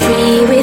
free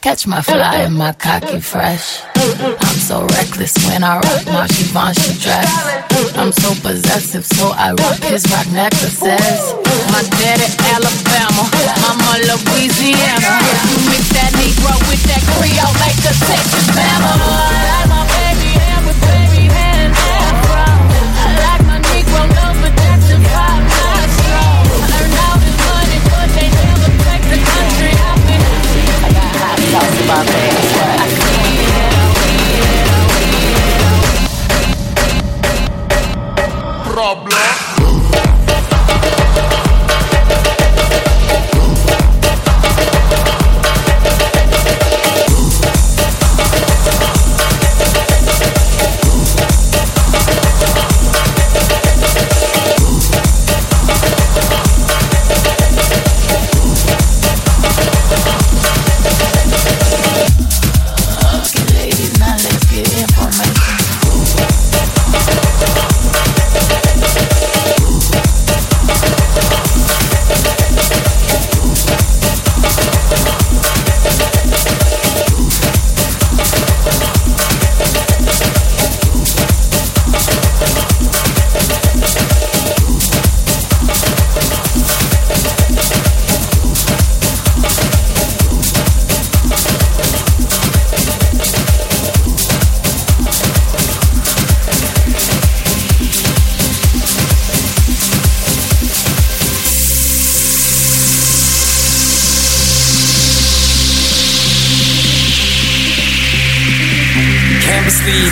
Catch my fly and my cocky fresh.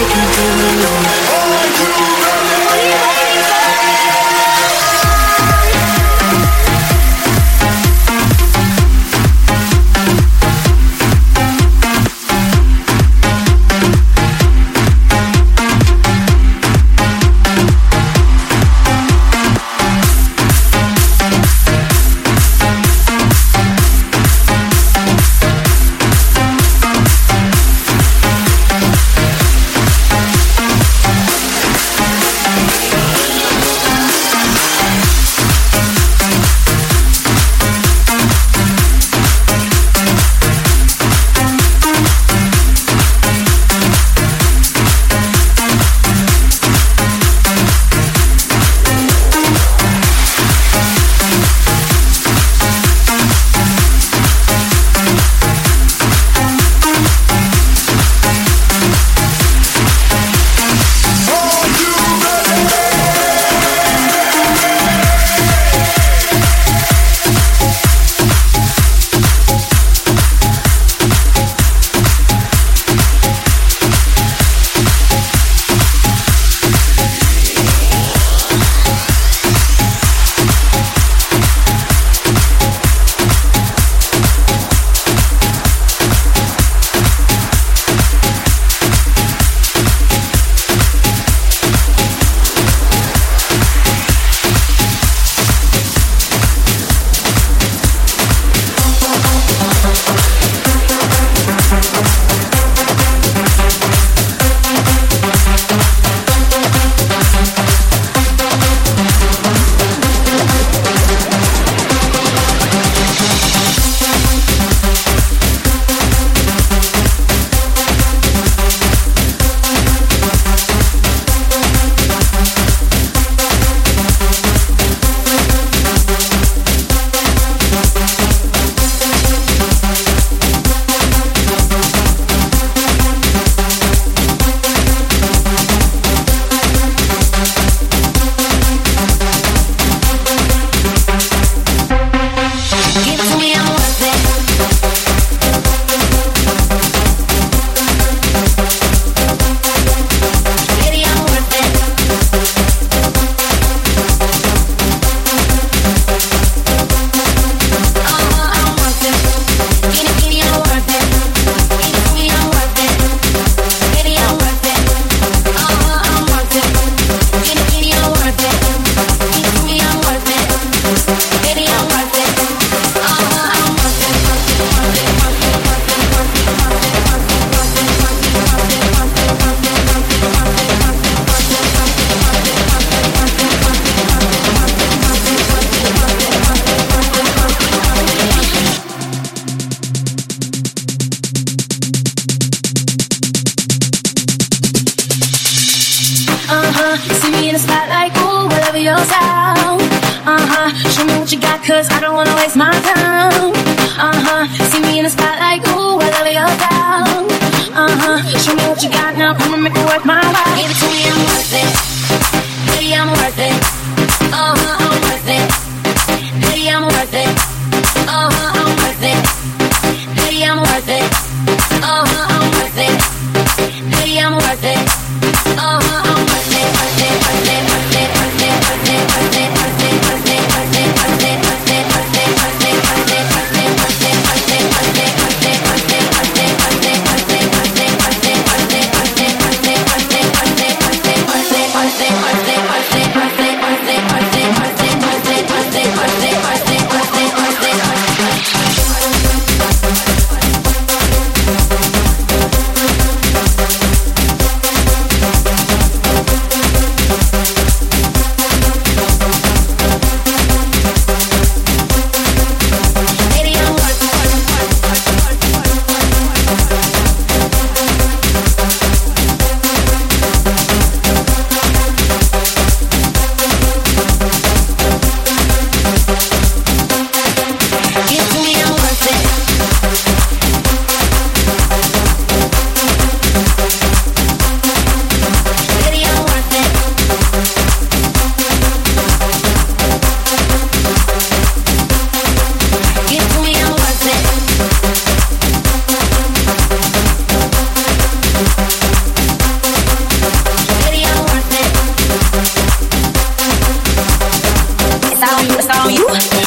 breaking through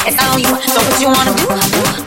It's all you. So what you wanna do?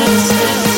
Myself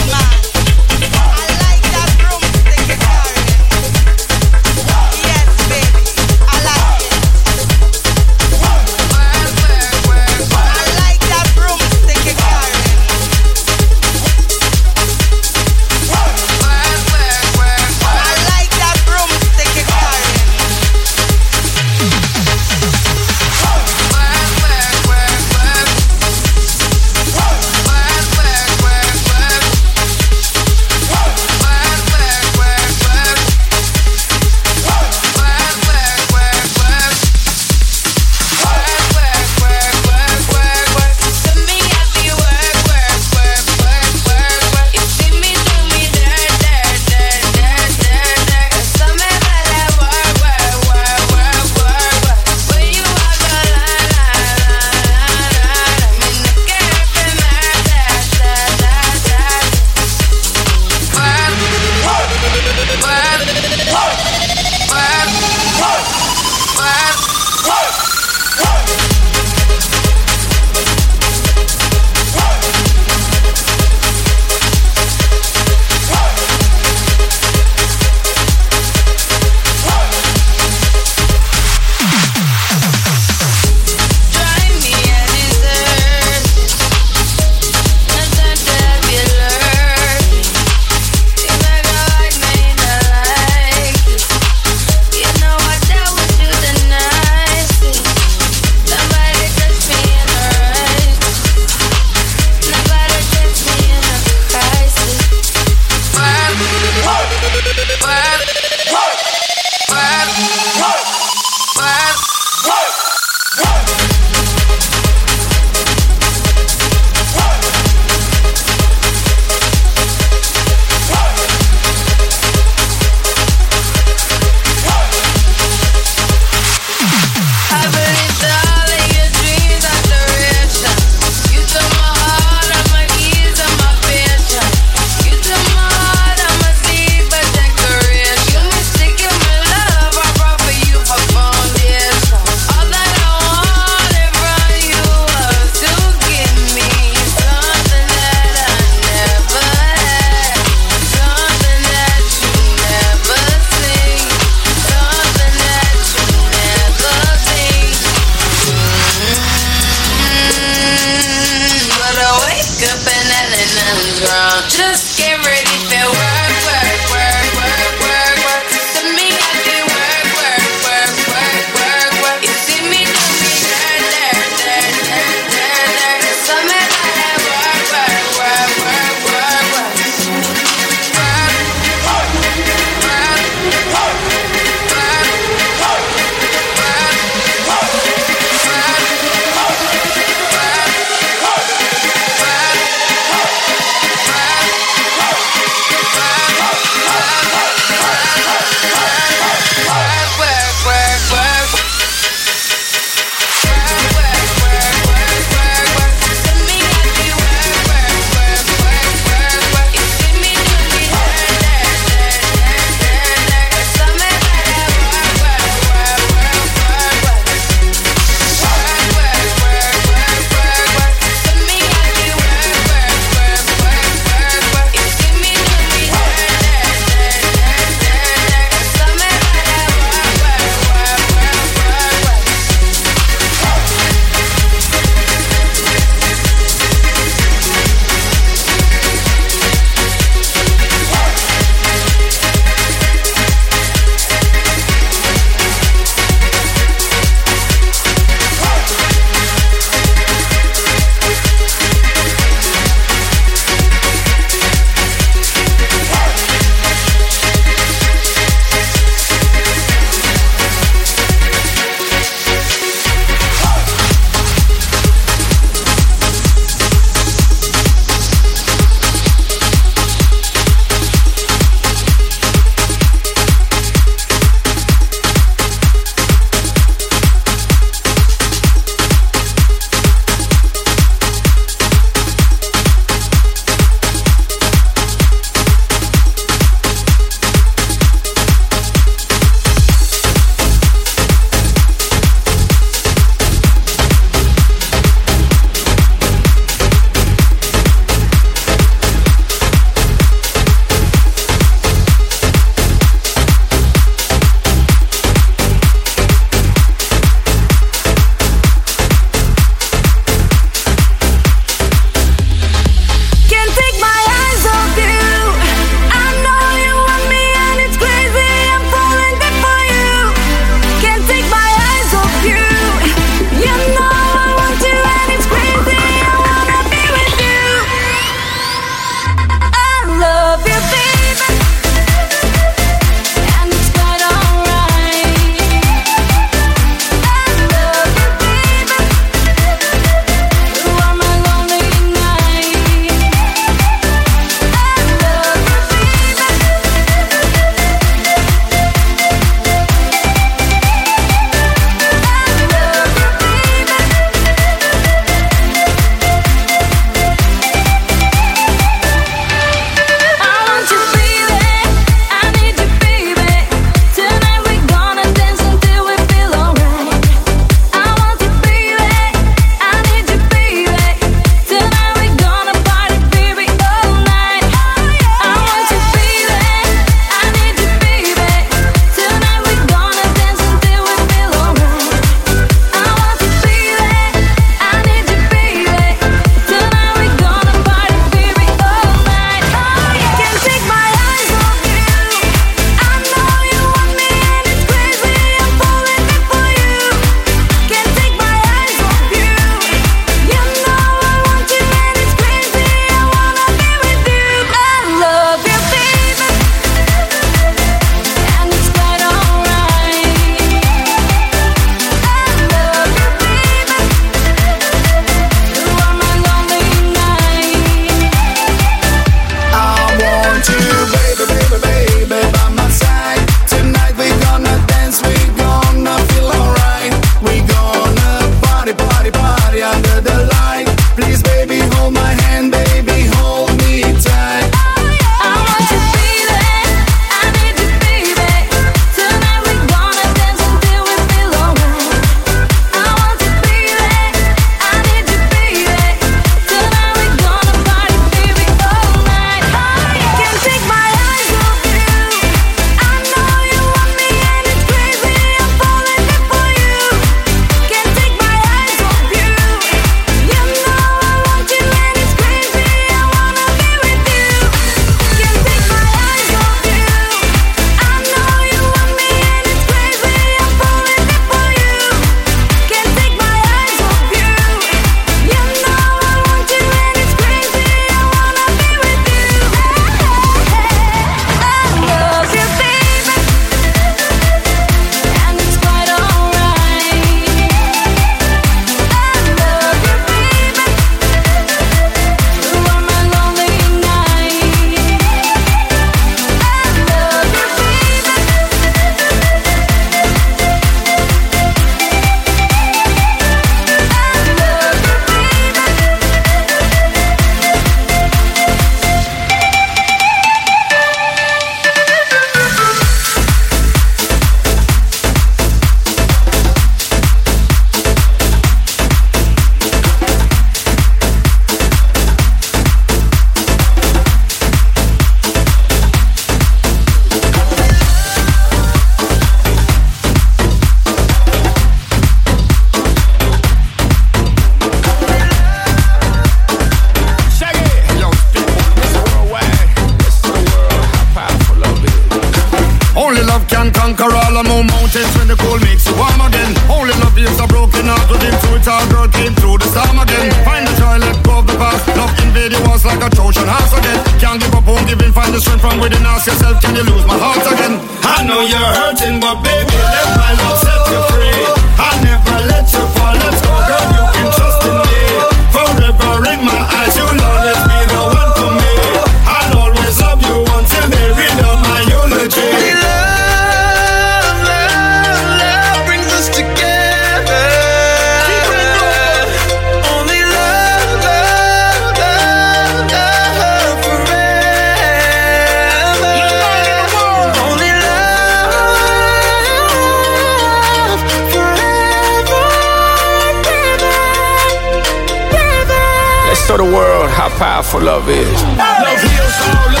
powerful love is. Love heals all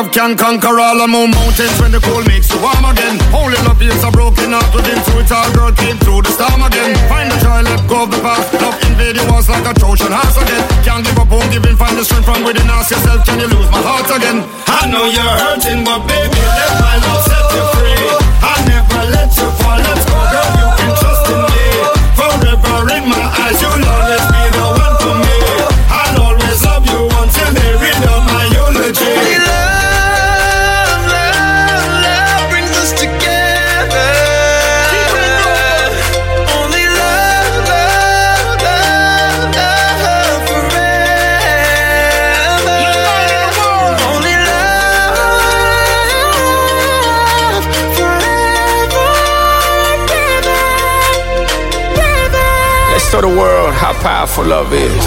love can conquer all of my mountains when the cold makes you warm again. Only love is a broken heart within, so it's our girl came through the storm again. Find the joy, let go of the past. Love invade you once like a Trojan horse again. Can't give up, won't give in, find the strength from within. Ask yourself, can you lose my heart again? I know you're hurting, but baby, let my love set you free. I never let you fall, let's go, girl, you can trust in me. Forever in my eyes, you love powerful love is.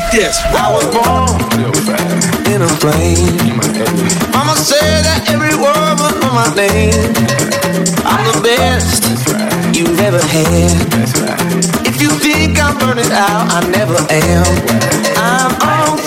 Like this. I was born in a flame. Mama said that every word was my name. I'm the best you've ever had. If you think I'm burning out, I never am. I'm on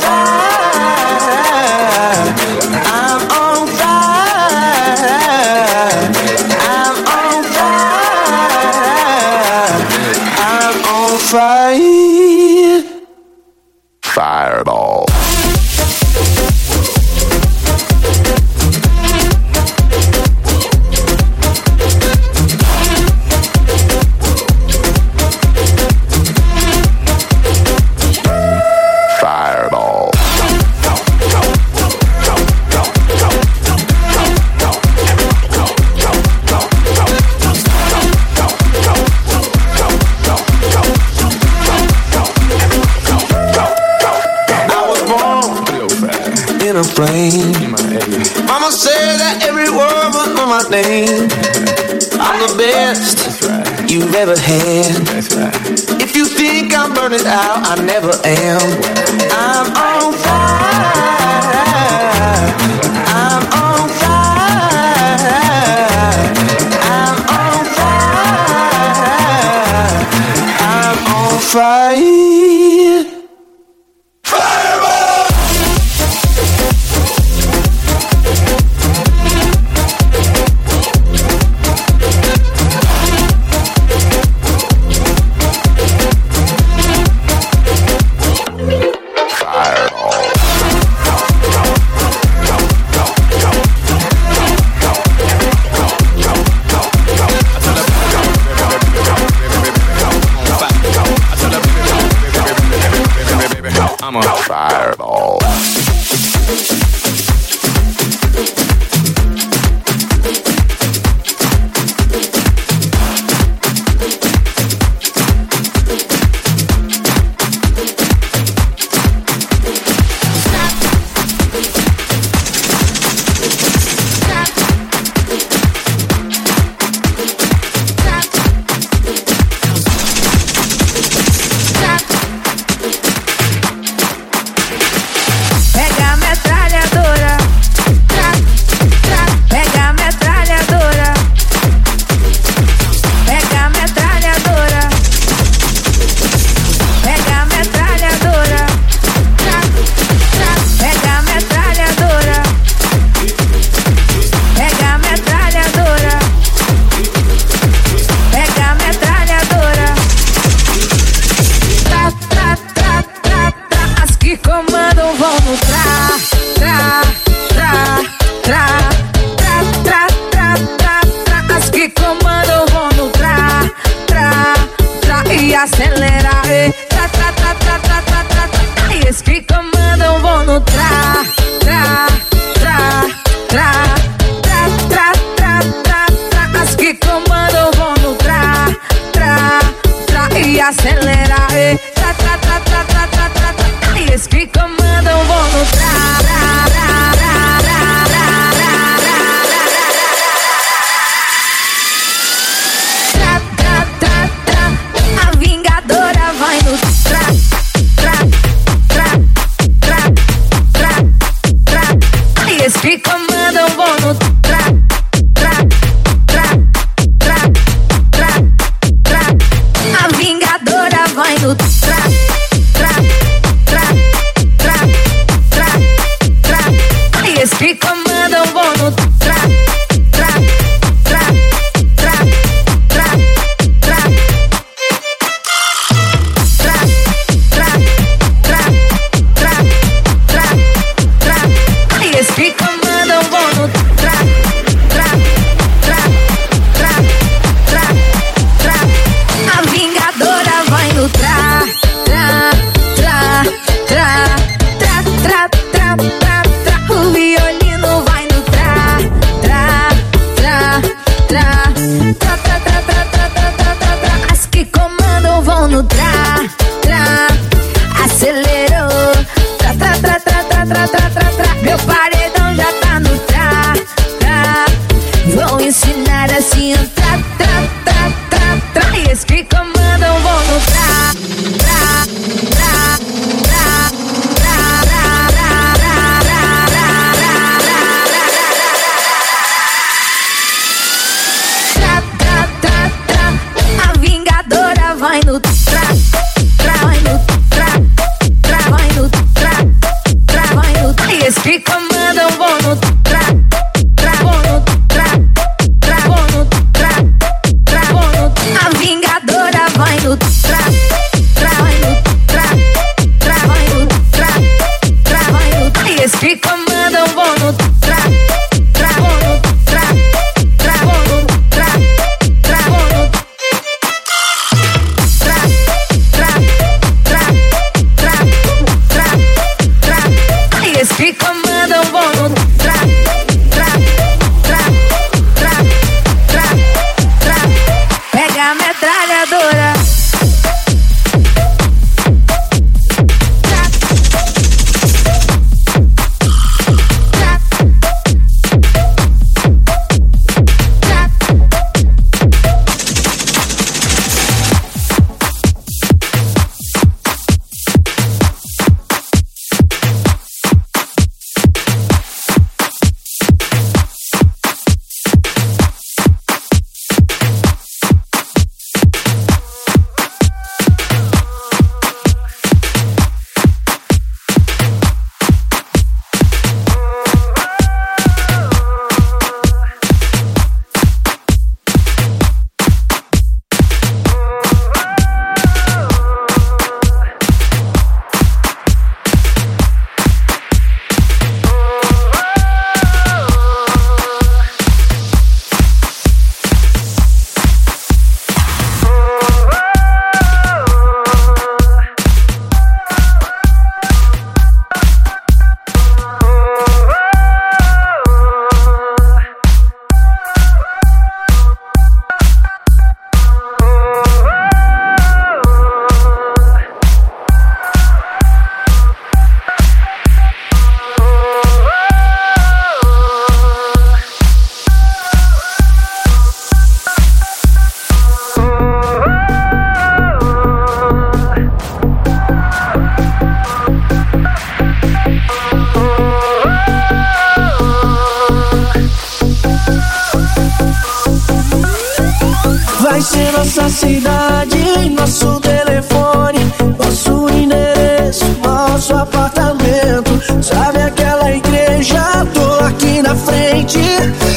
cidade, nosso telefone, nosso endereço, nosso apartamento. Sabe aquela igreja? Tô aqui na frente,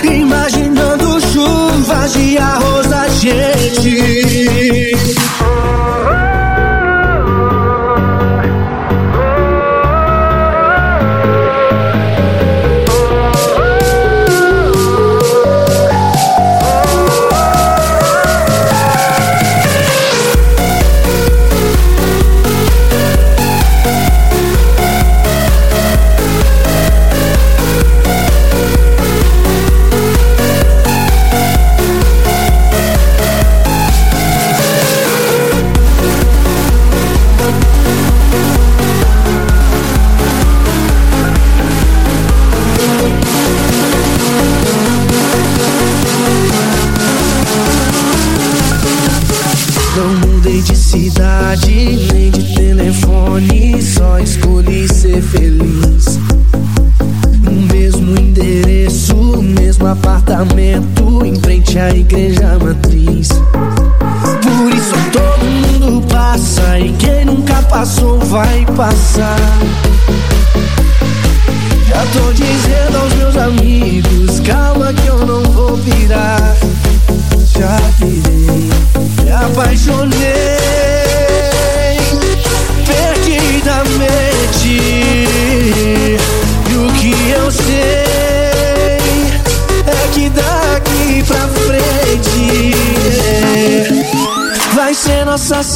imaginando chuvas de arroz da gente.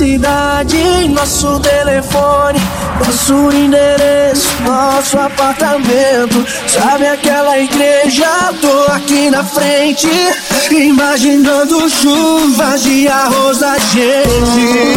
cidade, nosso telefone, nosso endereço, nosso apartamento. Sabe aquela igreja? Tô aqui na frente, imaginando chuvas de arroz da gente.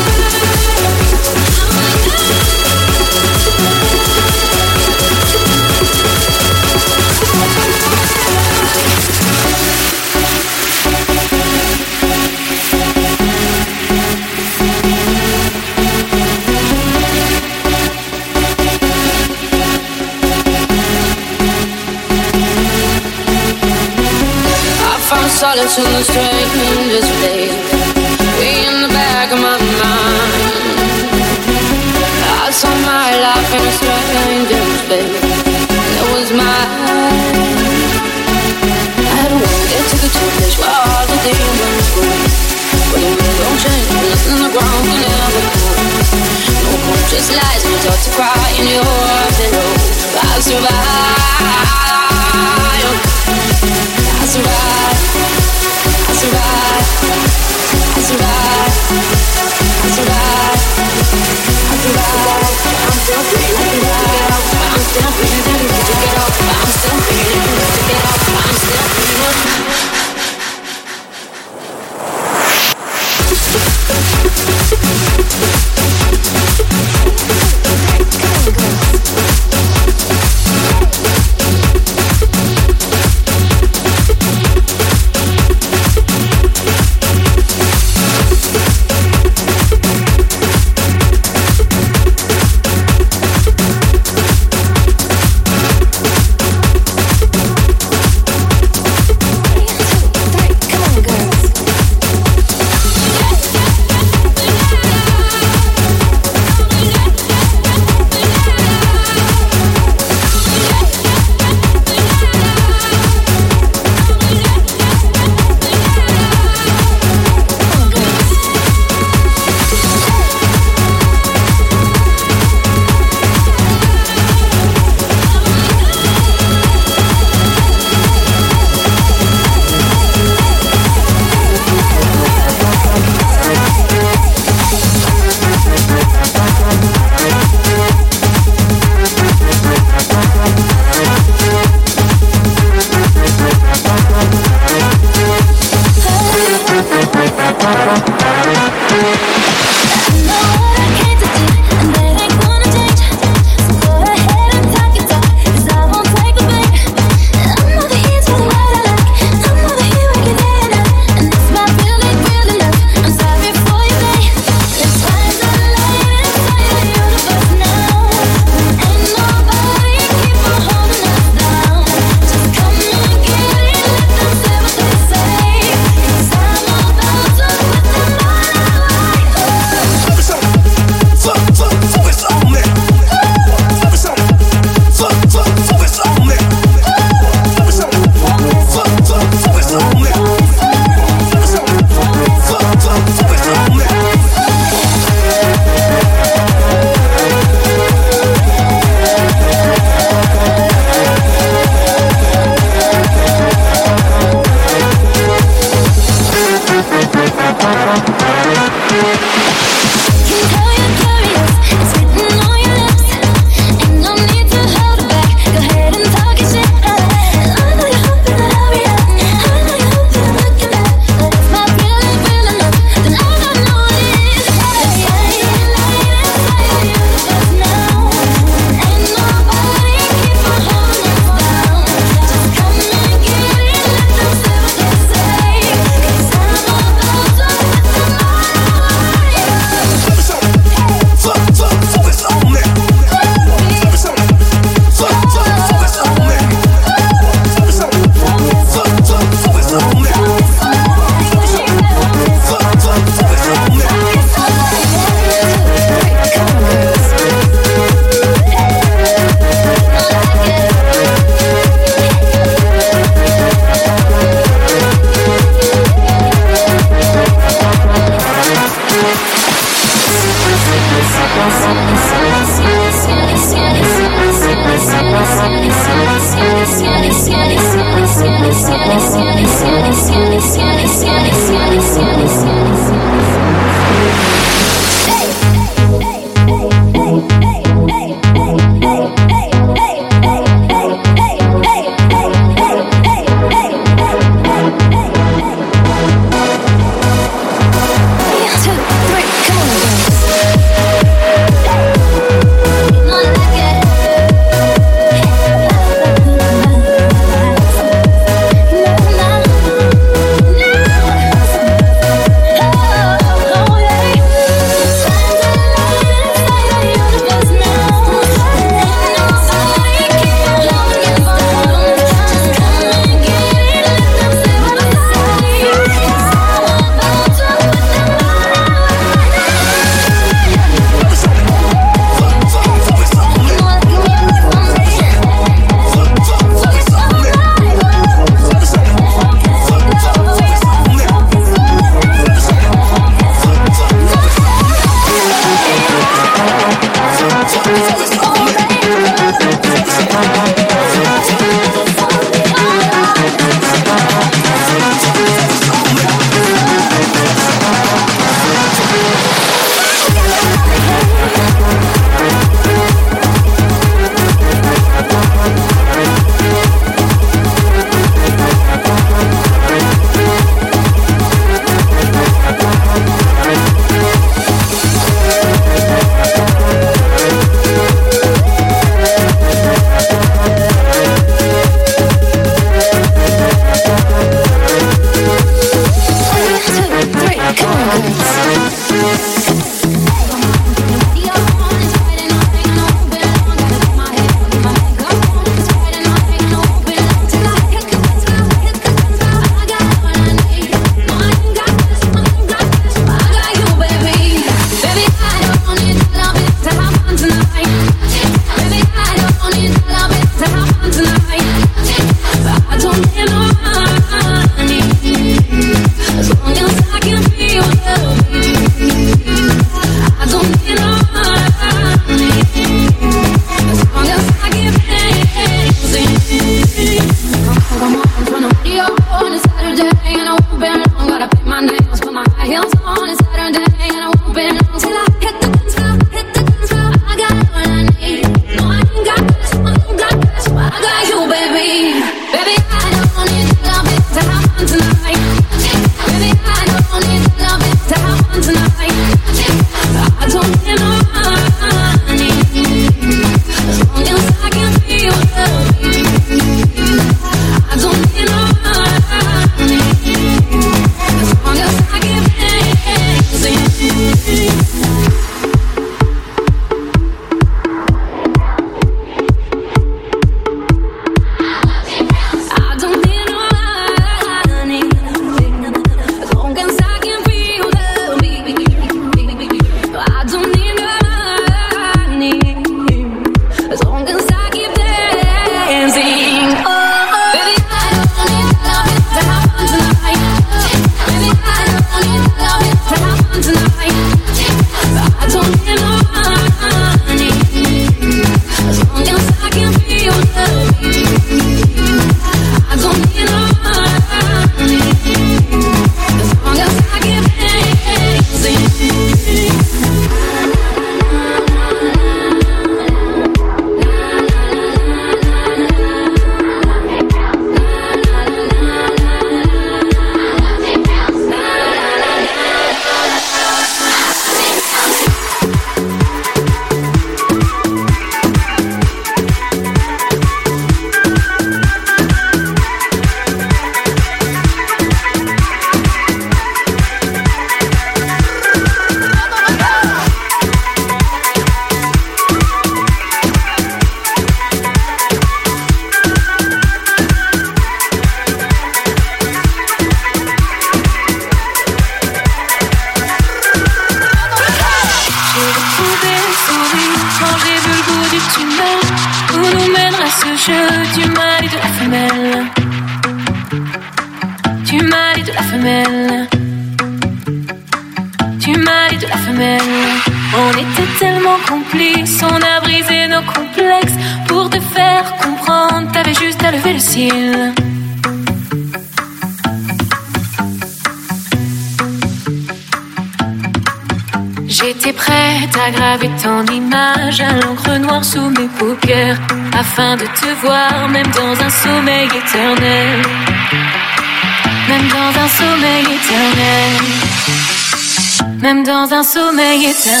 Dans un sommeil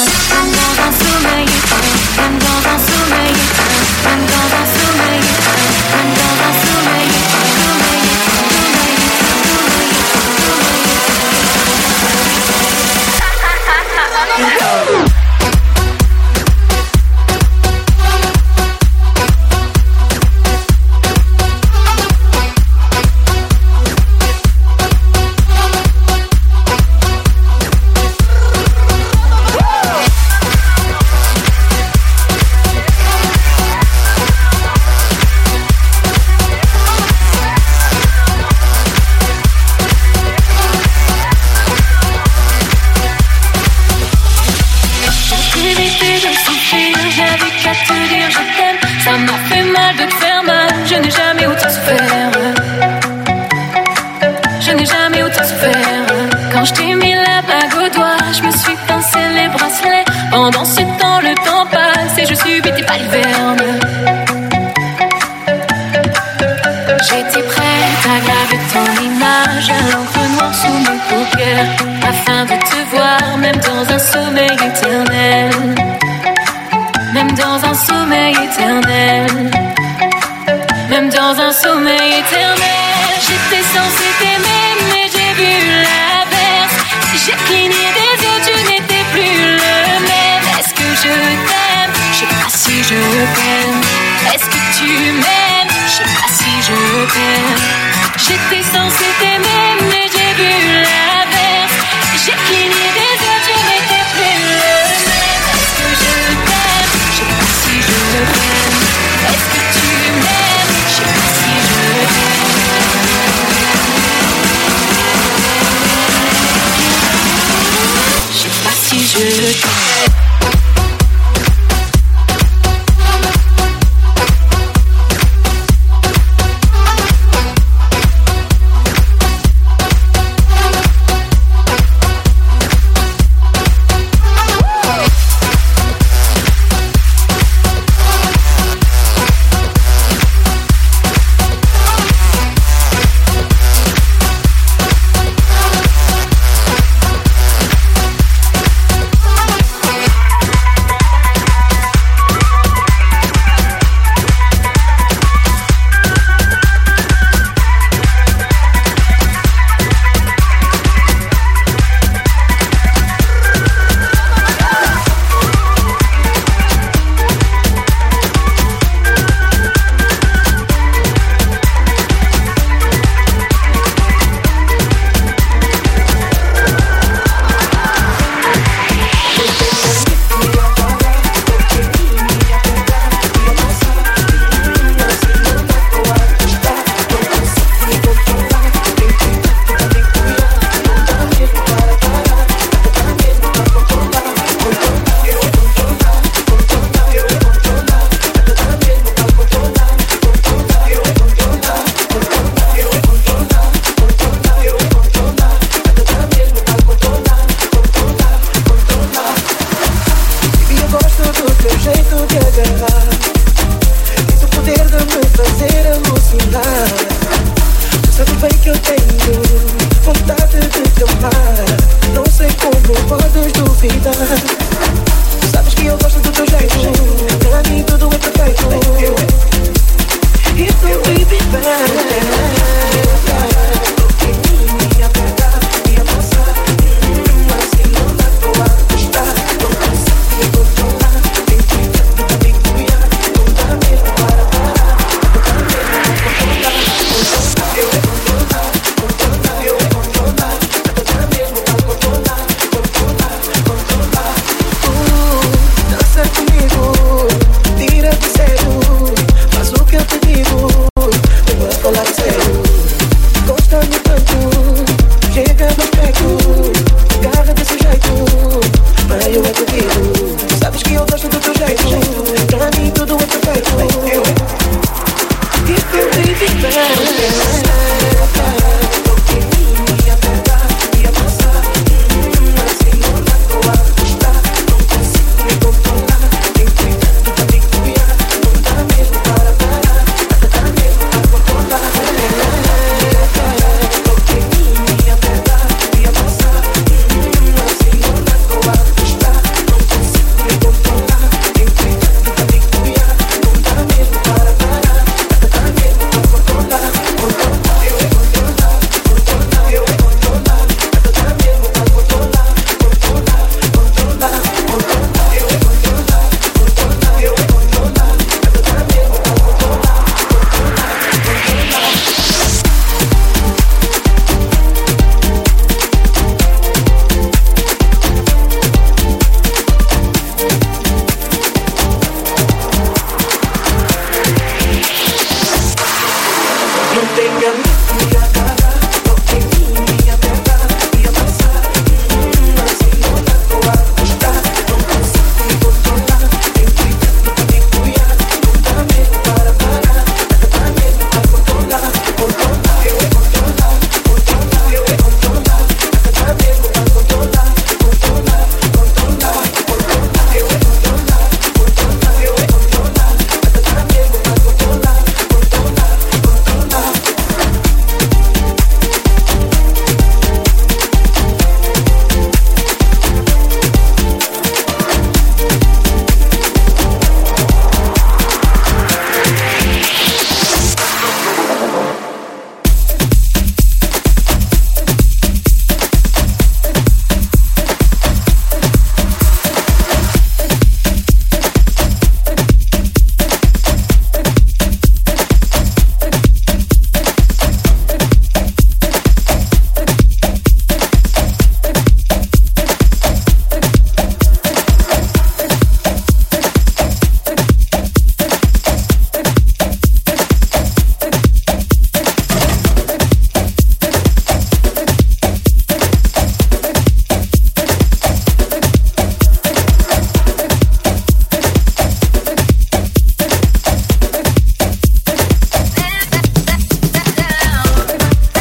la bague je me suis pincé les bracelets. Pendant ce temps, le temps passe et je subis tes palvernes. J'étais prête à graver ton image à l'encre noire sous mon paupières, afin de te voir même dans un sommeil éternel. Même dans un sommeil éternel. Même dans un sommeil éternel. J'étais censée t'aimer, mais j'ai vu la j'ai cligné des yeux, tu n'étais plus le même. Est-ce que je t'aime? Je sais pas si je t'aime. Est-ce que tu m'aimes? Je sais pas si je t'aime. J'étais censée t'aimer, mais j'ai vu la yeah